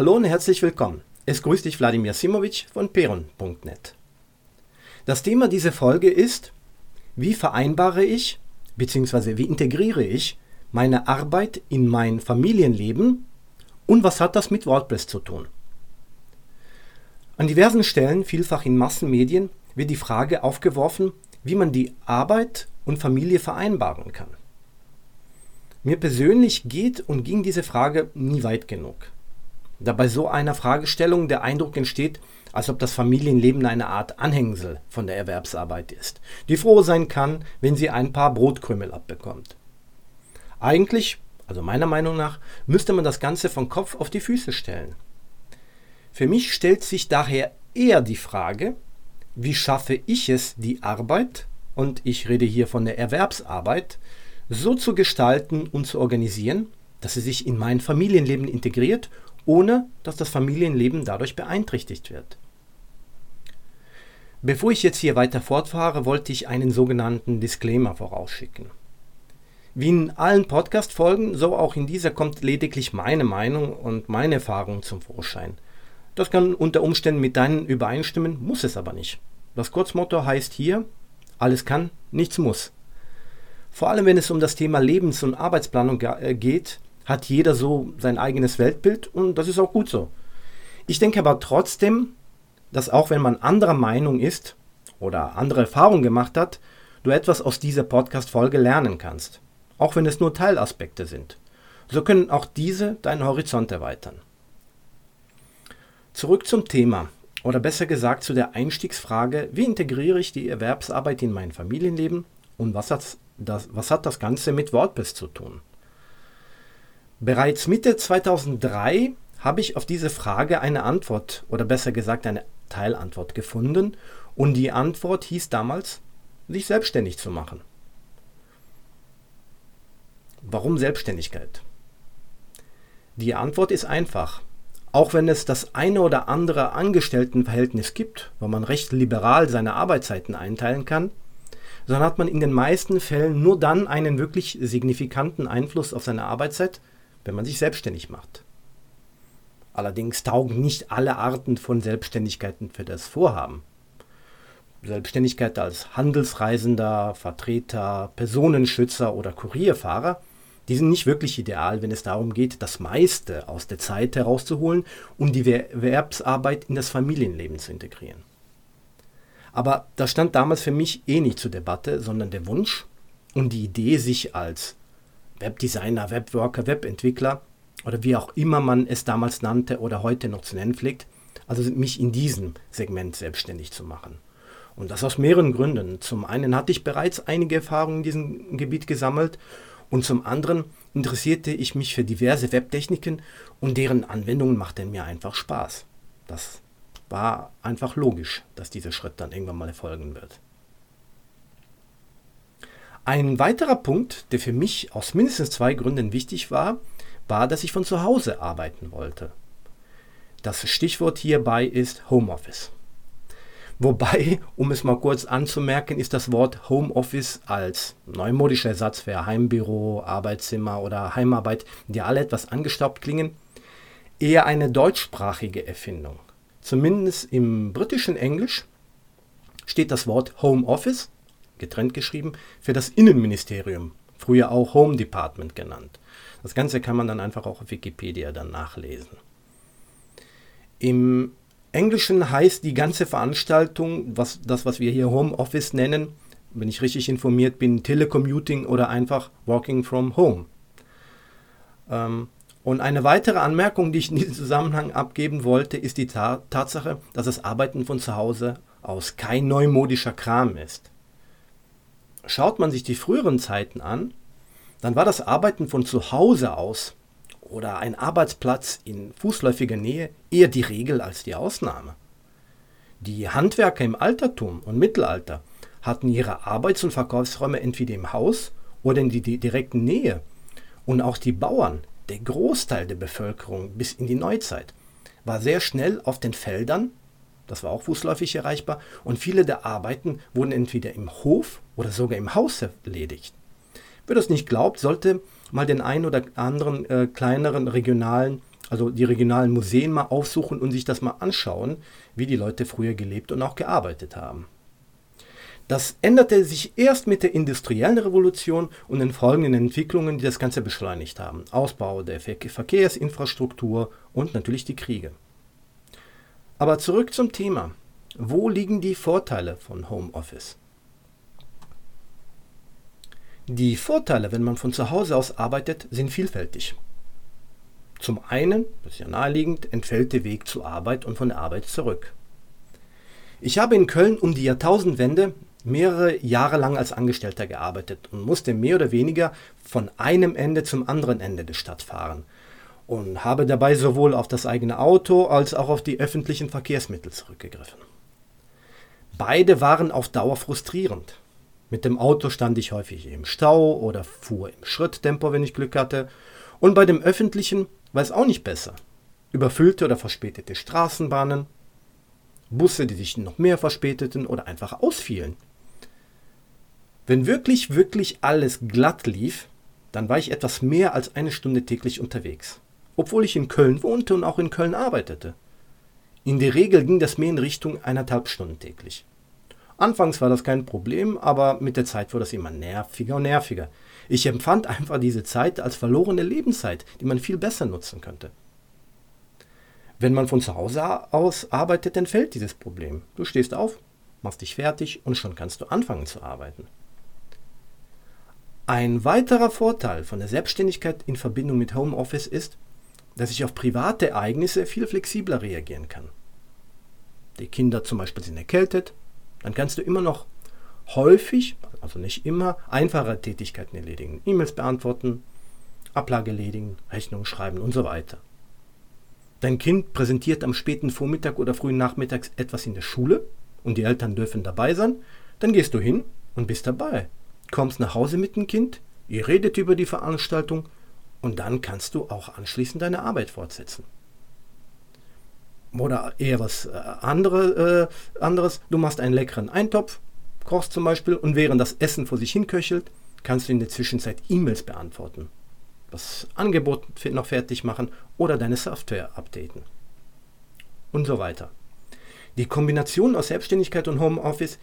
Hallo und herzlich willkommen. Es grüßt dich Wladimir Simovic von peron.net. Das Thema dieser Folge ist, wie vereinbare ich bzw. wie integriere ich meine Arbeit in mein Familienleben und was hat das mit WordPress zu tun? An diversen Stellen, vielfach in Massenmedien, wird die Frage aufgeworfen, wie man die Arbeit und Familie vereinbaren kann. Mir persönlich geht und ging diese Frage nie weit genug da bei so einer Fragestellung der Eindruck entsteht, als ob das Familienleben eine Art Anhängsel von der Erwerbsarbeit ist, die froh sein kann, wenn sie ein paar Brotkrümel abbekommt. Eigentlich, also meiner Meinung nach, müsste man das Ganze von Kopf auf die Füße stellen. Für mich stellt sich daher eher die Frage, wie schaffe ich es, die Arbeit, und ich rede hier von der Erwerbsarbeit, so zu gestalten und zu organisieren, dass sie sich in mein Familienleben integriert ohne dass das Familienleben dadurch beeinträchtigt wird. Bevor ich jetzt hier weiter fortfahre, wollte ich einen sogenannten Disclaimer vorausschicken. Wie in allen Podcast-Folgen, so auch in dieser kommt lediglich meine Meinung und meine Erfahrung zum Vorschein. Das kann unter Umständen mit deinen übereinstimmen, muss es aber nicht. Das Kurzmotto heißt hier, alles kann, nichts muss. Vor allem wenn es um das Thema Lebens- und Arbeitsplanung äh, geht, hat jeder so sein eigenes Weltbild und das ist auch gut so. Ich denke aber trotzdem, dass auch wenn man anderer Meinung ist oder andere Erfahrungen gemacht hat, du etwas aus dieser Podcast-Folge lernen kannst. Auch wenn es nur Teilaspekte sind. So können auch diese deinen Horizont erweitern. Zurück zum Thema, oder besser gesagt zu der Einstiegsfrage, wie integriere ich die Erwerbsarbeit in mein Familienleben und was hat das, was hat das Ganze mit WordPress zu tun? Bereits Mitte 2003 habe ich auf diese Frage eine Antwort oder besser gesagt eine Teilantwort gefunden und die Antwort hieß damals, sich selbstständig zu machen. Warum Selbstständigkeit? Die Antwort ist einfach. Auch wenn es das eine oder andere Angestelltenverhältnis gibt, wo man recht liberal seine Arbeitszeiten einteilen kann, so hat man in den meisten Fällen nur dann einen wirklich signifikanten Einfluss auf seine Arbeitszeit, wenn man sich selbstständig macht. Allerdings taugen nicht alle Arten von Selbstständigkeiten für das Vorhaben. Selbstständigkeit als Handelsreisender, Vertreter, Personenschützer oder Kurierfahrer, die sind nicht wirklich ideal, wenn es darum geht, das meiste aus der Zeit herauszuholen und die Erwerbsarbeit in das Familienleben zu integrieren. Aber das stand damals für mich eh nicht zur Debatte, sondern der Wunsch und die Idee, sich als Webdesigner, Webworker, Webentwickler oder wie auch immer man es damals nannte oder heute noch zu nennen pflegt, also mich in diesem Segment selbstständig zu machen. Und das aus mehreren Gründen. Zum einen hatte ich bereits einige Erfahrungen in diesem Gebiet gesammelt und zum anderen interessierte ich mich für diverse Webtechniken und deren Anwendungen machten mir einfach Spaß. Das war einfach logisch, dass dieser Schritt dann irgendwann mal erfolgen wird. Ein weiterer Punkt, der für mich aus mindestens zwei Gründen wichtig war, war, dass ich von zu Hause arbeiten wollte. Das Stichwort hierbei ist Homeoffice. Wobei, um es mal kurz anzumerken, ist das Wort Homeoffice als neumodischer Ersatz für Heimbüro, Arbeitszimmer oder Heimarbeit, die alle etwas angestaubt klingen, eher eine deutschsprachige Erfindung. Zumindest im britischen Englisch steht das Wort Homeoffice getrennt geschrieben, für das Innenministerium, früher auch Home Department genannt. Das Ganze kann man dann einfach auch auf Wikipedia dann nachlesen. Im Englischen heißt die ganze Veranstaltung, was, das, was wir hier Home Office nennen, wenn ich richtig informiert bin, Telecommuting oder einfach Working from Home. Ähm, und eine weitere Anmerkung, die ich in diesem Zusammenhang abgeben wollte, ist die Ta Tatsache, dass das Arbeiten von zu Hause aus kein neumodischer Kram ist. Schaut man sich die früheren Zeiten an, dann war das Arbeiten von zu Hause aus oder ein Arbeitsplatz in fußläufiger Nähe eher die Regel als die Ausnahme. Die Handwerker im Altertum und Mittelalter hatten ihre Arbeits- und Verkaufsräume entweder im Haus oder in die direkten Nähe. Und auch die Bauern, der Großteil der Bevölkerung bis in die Neuzeit, war sehr schnell auf den Feldern das war auch fußläufig erreichbar. Und viele der Arbeiten wurden entweder im Hof oder sogar im Haus erledigt. Wer das nicht glaubt, sollte mal den einen oder anderen äh, kleineren regionalen Also die regionalen Museen mal aufsuchen und sich das mal anschauen, wie die Leute früher gelebt und auch gearbeitet haben. Das änderte sich erst mit der industriellen Revolution und den folgenden Entwicklungen, die das Ganze beschleunigt haben. Ausbau der Verkehrsinfrastruktur und natürlich die Kriege. Aber zurück zum Thema. Wo liegen die Vorteile von Homeoffice? Die Vorteile, wenn man von zu Hause aus arbeitet, sind vielfältig. Zum einen, das ist ja naheliegend, entfällt der Weg zur Arbeit und von der Arbeit zurück. Ich habe in Köln um die Jahrtausendwende mehrere Jahre lang als Angestellter gearbeitet und musste mehr oder weniger von einem Ende zum anderen Ende der Stadt fahren und habe dabei sowohl auf das eigene Auto als auch auf die öffentlichen Verkehrsmittel zurückgegriffen. Beide waren auf Dauer frustrierend. Mit dem Auto stand ich häufig im Stau oder fuhr im Schritttempo, wenn ich Glück hatte, und bei dem öffentlichen war es auch nicht besser. Überfüllte oder verspätete Straßenbahnen, Busse, die sich noch mehr verspäteten oder einfach ausfielen. Wenn wirklich, wirklich alles glatt lief, dann war ich etwas mehr als eine Stunde täglich unterwegs, obwohl ich in Köln wohnte und auch in Köln arbeitete. In der Regel ging das mehr in Richtung eineinhalb Stunden täglich. Anfangs war das kein Problem, aber mit der Zeit wurde das immer nerviger und nerviger. Ich empfand einfach diese Zeit als verlorene Lebenszeit, die man viel besser nutzen könnte. Wenn man von zu Hause aus arbeitet, dann fällt dieses Problem. Du stehst auf, machst dich fertig und schon kannst du anfangen zu arbeiten. Ein weiterer Vorteil von der Selbstständigkeit in Verbindung mit Homeoffice ist, dass ich auf private Ereignisse viel flexibler reagieren kann. Die Kinder zum Beispiel sind erkältet, dann kannst du immer noch häufig, also nicht immer, einfache Tätigkeiten erledigen. E-Mails beantworten, Ablage erledigen, Rechnungen schreiben und so weiter. Dein Kind präsentiert am späten Vormittag oder frühen Nachmittags etwas in der Schule und die Eltern dürfen dabei sein, dann gehst du hin und bist dabei kommst nach Hause mit dem Kind, ihr redet über die Veranstaltung und dann kannst du auch anschließend deine Arbeit fortsetzen. Oder eher was äh, andere, äh, anderes, du machst einen leckeren Eintopf, kochst zum Beispiel und während das Essen vor sich hinköchelt, kannst du in der Zwischenzeit E-Mails beantworten, das Angebot noch fertig machen oder deine Software updaten und so weiter. Die Kombination aus Selbstständigkeit und Homeoffice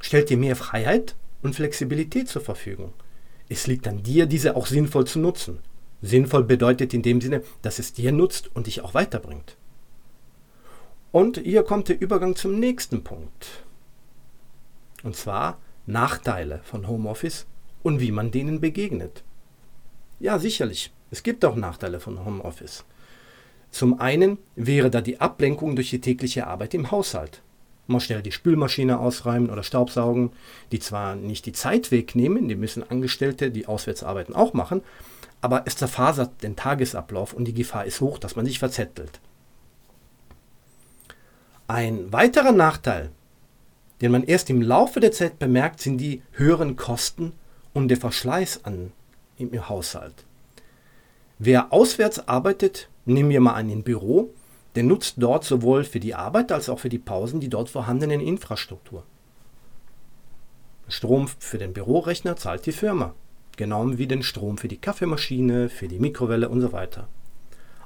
stellt dir mehr Freiheit und Flexibilität zur Verfügung. Es liegt an dir, diese auch sinnvoll zu nutzen. Sinnvoll bedeutet in dem Sinne, dass es dir nutzt und dich auch weiterbringt. Und hier kommt der Übergang zum nächsten Punkt. Und zwar Nachteile von Homeoffice und wie man denen begegnet. Ja, sicherlich. Es gibt auch Nachteile von Homeoffice. Zum einen wäre da die Ablenkung durch die tägliche Arbeit im Haushalt mal schnell die Spülmaschine ausräumen oder Staubsaugen, die zwar nicht die Zeit wegnehmen, die müssen Angestellte, die Auswärtsarbeiten auch machen, aber es zerfasert den Tagesablauf und die Gefahr ist hoch, dass man sich verzettelt. Ein weiterer Nachteil, den man erst im Laufe der Zeit bemerkt, sind die höheren Kosten und der Verschleiß an, im Haushalt. Wer auswärts arbeitet, nehmen wir mal an im Büro, der nutzt dort sowohl für die Arbeit als auch für die Pausen die dort vorhandenen Infrastruktur. Strom für den Bürorechner zahlt die Firma, genau wie den Strom für die Kaffeemaschine, für die Mikrowelle und so weiter.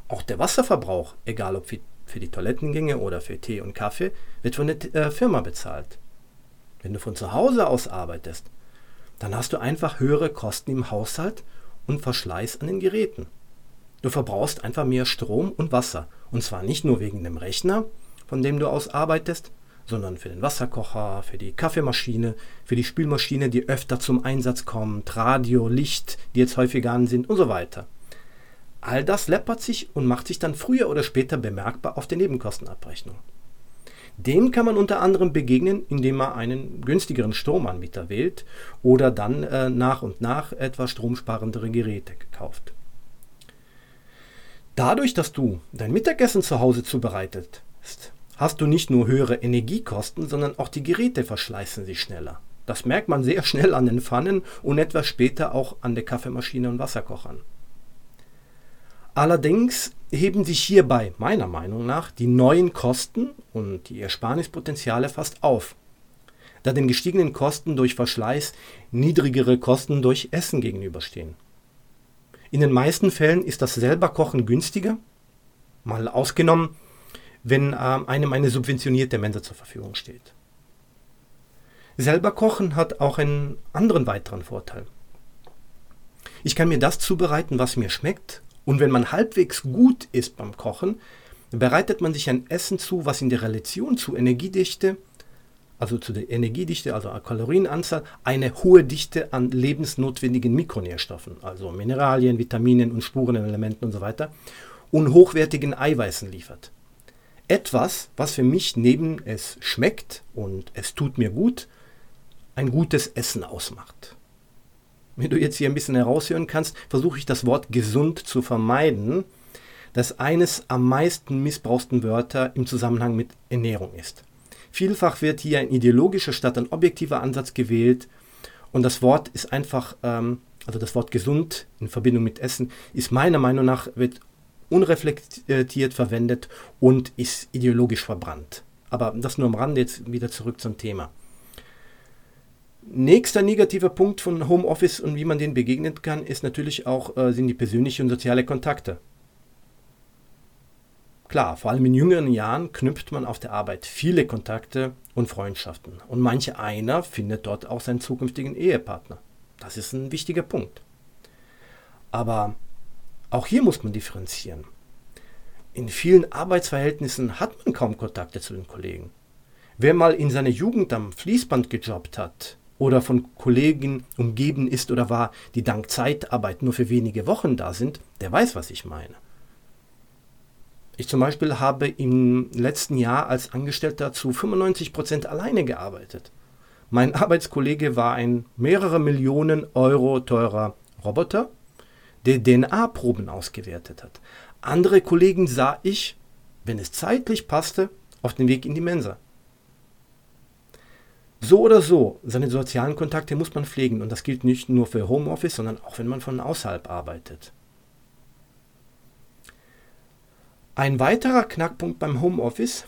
Auch der Wasserverbrauch, egal ob für die Toilettengänge oder für Tee und Kaffee, wird von der äh, Firma bezahlt. Wenn du von zu Hause aus arbeitest, dann hast du einfach höhere Kosten im Haushalt und Verschleiß an den Geräten. Du verbrauchst einfach mehr Strom und Wasser. Und zwar nicht nur wegen dem Rechner, von dem du aus arbeitest, sondern für den Wasserkocher, für die Kaffeemaschine, für die Spülmaschine, die öfter zum Einsatz kommt, Radio, Licht, die jetzt häufiger an sind und so weiter. All das läppert sich und macht sich dann früher oder später bemerkbar auf der Nebenkostenabrechnung. Dem kann man unter anderem begegnen, indem man einen günstigeren Stromanbieter wählt oder dann äh, nach und nach etwas stromsparendere Geräte kauft. Dadurch, dass du dein Mittagessen zu Hause zubereitet hast du nicht nur höhere Energiekosten, sondern auch die Geräte verschleißen sich schneller. Das merkt man sehr schnell an den Pfannen und etwas später auch an der Kaffeemaschine und Wasserkochern. Allerdings heben sich hierbei meiner Meinung nach die neuen Kosten und die Ersparnispotenziale fast auf, da den gestiegenen Kosten durch Verschleiß niedrigere Kosten durch Essen gegenüberstehen. In den meisten Fällen ist das selber Kochen günstiger Mal ausgenommen, wenn äh, einem eine subventionierte Mensa zur Verfügung steht. Selber kochen hat auch einen anderen weiteren Vorteil. Ich kann mir das zubereiten, was mir schmeckt. Und wenn man halbwegs gut ist beim Kochen, bereitet man sich ein Essen zu, was in der Relation zu Energiedichte, also zu der Energiedichte, also Kalorienanzahl, eine hohe Dichte an lebensnotwendigen Mikronährstoffen, also Mineralien, Vitaminen und Spurenelementen und so weiter, und hochwertigen Eiweißen liefert. Etwas, was für mich neben es schmeckt und es tut mir gut, ein gutes Essen ausmacht. Wenn du jetzt hier ein bisschen heraushören kannst, versuche ich das Wort gesund zu vermeiden, das eines am meisten missbrauchten Wörter im Zusammenhang mit Ernährung ist. Vielfach wird hier ein ideologischer statt ein objektiver Ansatz gewählt und das Wort ist einfach, ähm, also das Wort gesund in Verbindung mit Essen, ist meiner Meinung nach, wird unreflektiert verwendet und ist ideologisch verbrannt. Aber das nur am Rande, jetzt wieder zurück zum Thema. Nächster negativer Punkt von Homeoffice und wie man den begegnen kann, ist natürlich auch, äh, sind die persönlichen und soziale Kontakte. Klar, vor allem in jüngeren Jahren knüpft man auf der Arbeit viele Kontakte und Freundschaften. Und manche einer findet dort auch seinen zukünftigen Ehepartner. Das ist ein wichtiger Punkt. Aber auch hier muss man differenzieren. In vielen Arbeitsverhältnissen hat man kaum Kontakte zu den Kollegen. Wer mal in seiner Jugend am Fließband gejobbt hat, oder von Kollegen umgeben ist oder war, die dank Zeitarbeit nur für wenige Wochen da sind, der weiß, was ich meine. Ich zum Beispiel habe im letzten Jahr als Angestellter zu 95 Prozent alleine gearbeitet. Mein Arbeitskollege war ein mehrere Millionen Euro teurer Roboter, der DNA-Proben ausgewertet hat. Andere Kollegen sah ich, wenn es zeitlich passte, auf dem Weg in die Mensa. So oder so, seine sozialen Kontakte muss man pflegen und das gilt nicht nur für Homeoffice, sondern auch wenn man von außerhalb arbeitet. Ein weiterer Knackpunkt beim Homeoffice,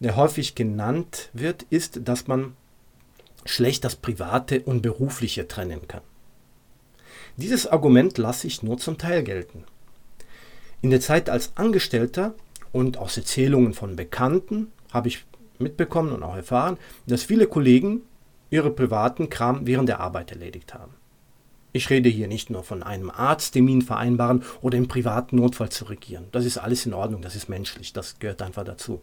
der häufig genannt wird, ist, dass man schlecht das Private und Berufliche trennen kann. Dieses Argument lasse ich nur zum Teil gelten. In der Zeit als Angestellter und aus Erzählungen von Bekannten habe ich mitbekommen und auch erfahren, dass viele Kollegen ihre privaten Kram während der Arbeit erledigt haben. Ich rede hier nicht nur von einem Arzttermin vereinbaren oder im privaten Notfall zu regieren. Das ist alles in Ordnung, das ist menschlich, das gehört einfach dazu.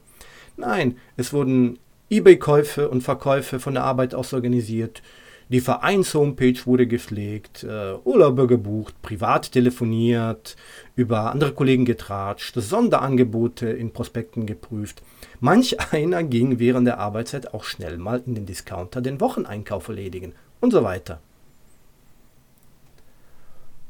Nein, es wurden eBay-Käufe und Verkäufe von der Arbeit aus organisiert, die Vereins-Homepage wurde gepflegt, äh, Urlaube gebucht, privat telefoniert, über andere Kollegen getratscht, Sonderangebote in Prospekten geprüft. Manch einer ging während der Arbeitszeit auch schnell mal in den Discounter den Wocheneinkauf erledigen und so weiter.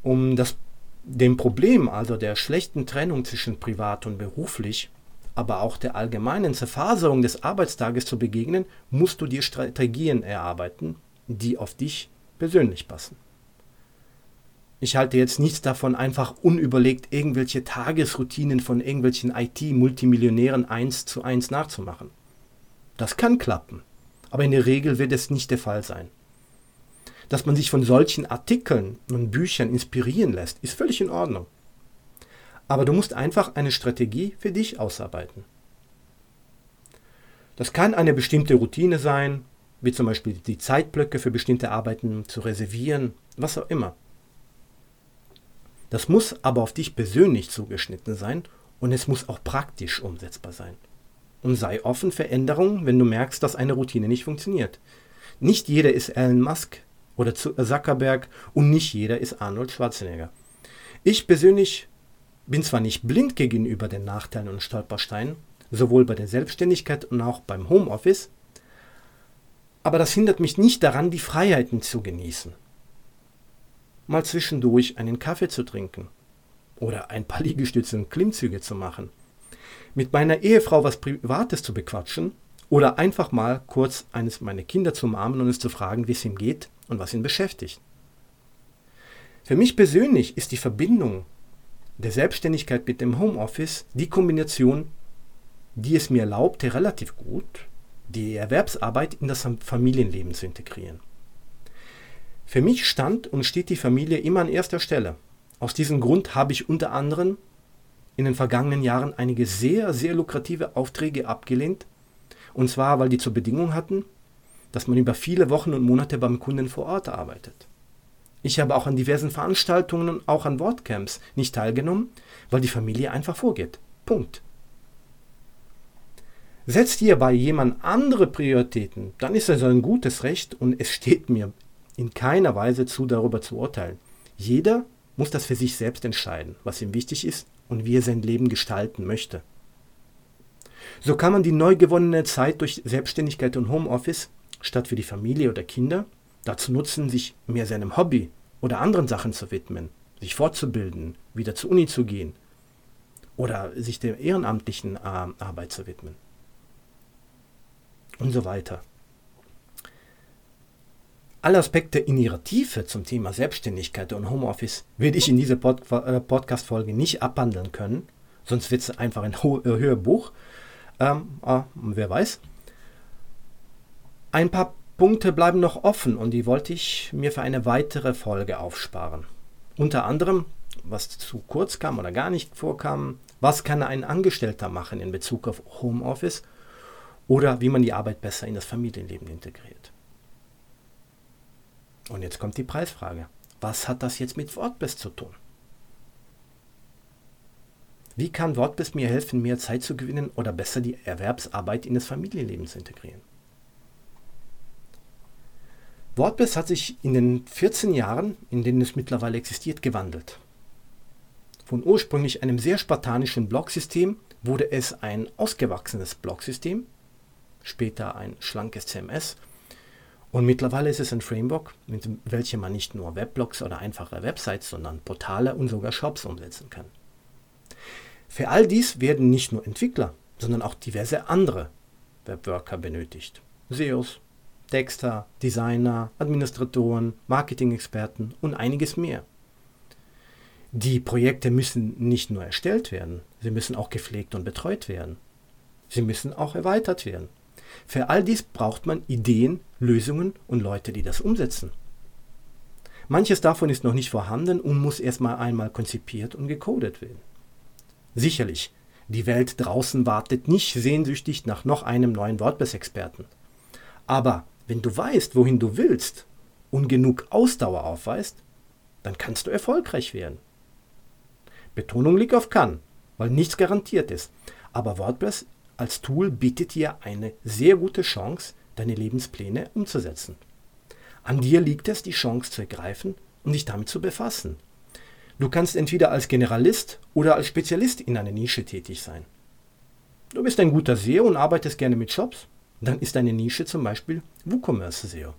Um das, dem Problem, also der schlechten Trennung zwischen privat und beruflich, aber auch der allgemeinen Zerfaserung des Arbeitstages zu begegnen, musst du dir Strategien erarbeiten, die auf dich persönlich passen. Ich halte jetzt nichts davon, einfach unüberlegt irgendwelche Tagesroutinen von irgendwelchen IT-Multimillionären eins zu eins nachzumachen. Das kann klappen, aber in der Regel wird es nicht der Fall sein. Dass man sich von solchen Artikeln und Büchern inspirieren lässt, ist völlig in Ordnung. Aber du musst einfach eine Strategie für dich ausarbeiten. Das kann eine bestimmte Routine sein, wie zum Beispiel die Zeitblöcke für bestimmte Arbeiten zu reservieren, was auch immer. Das muss aber auf dich persönlich zugeschnitten sein und es muss auch praktisch umsetzbar sein. Und sei offen für Änderungen, wenn du merkst, dass eine Routine nicht funktioniert. Nicht jeder ist Elon Musk oder Zuckerberg und nicht jeder ist Arnold Schwarzenegger. Ich persönlich bin zwar nicht blind gegenüber den Nachteilen und Stolpersteinen, sowohl bei der Selbstständigkeit und auch beim Homeoffice, aber das hindert mich nicht daran, die Freiheiten zu genießen. Mal zwischendurch einen Kaffee zu trinken oder ein paar Liegestütze und Klimmzüge zu machen, mit meiner Ehefrau was Privates zu bequatschen oder einfach mal kurz eines meiner Kinder zu umarmen und es zu fragen, wie es ihm geht und was ihn beschäftigt. Für mich persönlich ist die Verbindung der Selbstständigkeit mit dem Homeoffice die Kombination, die es mir erlaubte, relativ gut die Erwerbsarbeit in das Familienleben zu integrieren. Für mich stand und steht die Familie immer an erster Stelle. Aus diesem Grund habe ich unter anderem in den vergangenen Jahren einige sehr, sehr lukrative Aufträge abgelehnt. Und zwar, weil die zur Bedingung hatten, dass man über viele Wochen und Monate beim Kunden vor Ort arbeitet. Ich habe auch an diversen Veranstaltungen und auch an Wortcamps nicht teilgenommen, weil die Familie einfach vorgeht. Punkt. Setzt ihr bei jemand andere Prioritäten, dann ist das ein gutes Recht und es steht mir in keiner Weise zu, darüber zu urteilen. Jeder muss das für sich selbst entscheiden, was ihm wichtig ist und wie er sein Leben gestalten möchte. So kann man die neu gewonnene Zeit durch Selbstständigkeit und Homeoffice statt für die Familie oder Kinder dazu nutzen, sich mehr seinem Hobby oder anderen Sachen zu widmen, sich fortzubilden, wieder zur Uni zu gehen oder sich der ehrenamtlichen äh, Arbeit zu widmen und so weiter. Alle Aspekte in ihrer Tiefe zum Thema Selbstständigkeit und Homeoffice werde ich in dieser Pod äh, Podcast-Folge nicht abhandeln können, sonst wird es einfach ein äh, Hörbuch. Ähm, äh, wer weiß. Ein paar Punkte bleiben noch offen und die wollte ich mir für eine weitere Folge aufsparen. Unter anderem, was zu kurz kam oder gar nicht vorkam, was kann ein Angestellter machen in Bezug auf Homeoffice oder wie man die Arbeit besser in das Familienleben integriert. Und jetzt kommt die Preisfrage. Was hat das jetzt mit WordPress zu tun? Wie kann WordPress mir helfen, mehr Zeit zu gewinnen oder besser die Erwerbsarbeit in das Familienleben zu integrieren? WordPress hat sich in den 14 Jahren, in denen es mittlerweile existiert, gewandelt. Von ursprünglich einem sehr spartanischen Blogsystem wurde es ein ausgewachsenes Blogsystem, später ein schlankes CMS und mittlerweile ist es ein Framework, mit welchem man nicht nur Weblogs oder einfache Websites, sondern Portale und sogar Shops umsetzen kann. Für all dies werden nicht nur Entwickler, sondern auch diverse andere Webworker benötigt. SEOs, Texter, Designer, Administratoren, Marketing-Experten und einiges mehr. Die Projekte müssen nicht nur erstellt werden, sie müssen auch gepflegt und betreut werden. Sie müssen auch erweitert werden. Für all dies braucht man Ideen, Lösungen und Leute, die das umsetzen. Manches davon ist noch nicht vorhanden und muss erstmal einmal konzipiert und gecodet werden. Sicherlich, die Welt draußen wartet nicht sehnsüchtig nach noch einem neuen WordPress-Experten. Aber wenn du weißt, wohin du willst und genug Ausdauer aufweist, dann kannst du erfolgreich werden. Betonung liegt auf kann, weil nichts garantiert ist. Aber WordPress als Tool bietet dir eine sehr gute Chance, deine Lebenspläne umzusetzen. An dir liegt es, die Chance zu ergreifen und dich damit zu befassen. Du kannst entweder als Generalist oder als Spezialist in einer Nische tätig sein. Du bist ein guter SEO und arbeitest gerne mit Shops, dann ist deine Nische zum Beispiel WooCommerce SEO.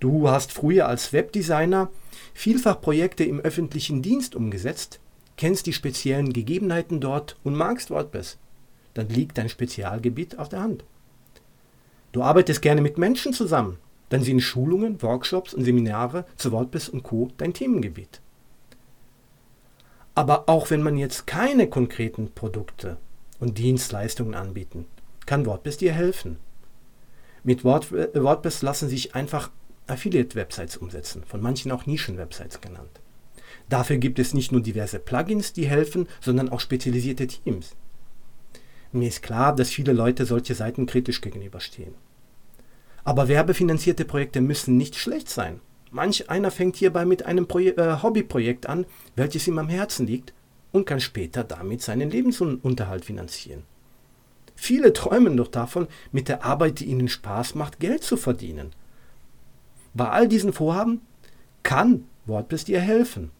Du hast früher als Webdesigner vielfach Projekte im öffentlichen Dienst umgesetzt, kennst die speziellen Gegebenheiten dort und magst WordPress dann liegt dein Spezialgebiet auf der Hand. Du arbeitest gerne mit Menschen zusammen, dann sind Schulungen, Workshops und Seminare zu WordPress und Co. dein Themengebiet. Aber auch wenn man jetzt keine konkreten Produkte und Dienstleistungen anbieten, kann WordPress dir helfen. Mit WordPress lassen sich einfach Affiliate-Websites umsetzen, von manchen auch Nischen-Websites genannt. Dafür gibt es nicht nur diverse Plugins, die helfen, sondern auch spezialisierte Teams. Mir ist klar, dass viele Leute solche Seiten kritisch gegenüberstehen. Aber werbefinanzierte Projekte müssen nicht schlecht sein. Manch einer fängt hierbei mit einem Proje äh, Hobbyprojekt an, welches ihm am Herzen liegt und kann später damit seinen Lebensunterhalt finanzieren. Viele träumen doch davon, mit der Arbeit, die ihnen Spaß macht, Geld zu verdienen. Bei all diesen Vorhaben kann WordPress dir helfen,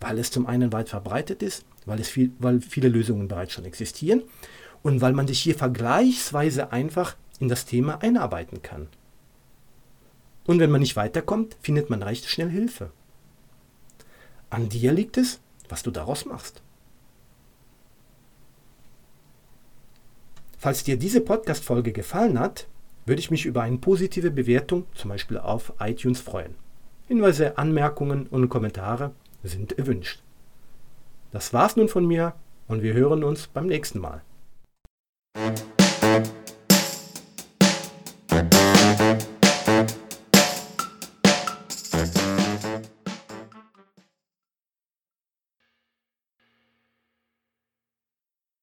weil es zum einen weit verbreitet ist, weil, es viel, weil viele Lösungen bereits schon existieren und weil man sich hier vergleichsweise einfach in das Thema einarbeiten kann. Und wenn man nicht weiterkommt, findet man recht schnell Hilfe. An dir liegt es, was du daraus machst. Falls dir diese Podcast-Folge gefallen hat, würde ich mich über eine positive Bewertung, zum Beispiel auf iTunes, freuen. Hinweise, Anmerkungen und Kommentare sind erwünscht. Das war's nun von mir und wir hören uns beim nächsten Mal. Mm-hmm.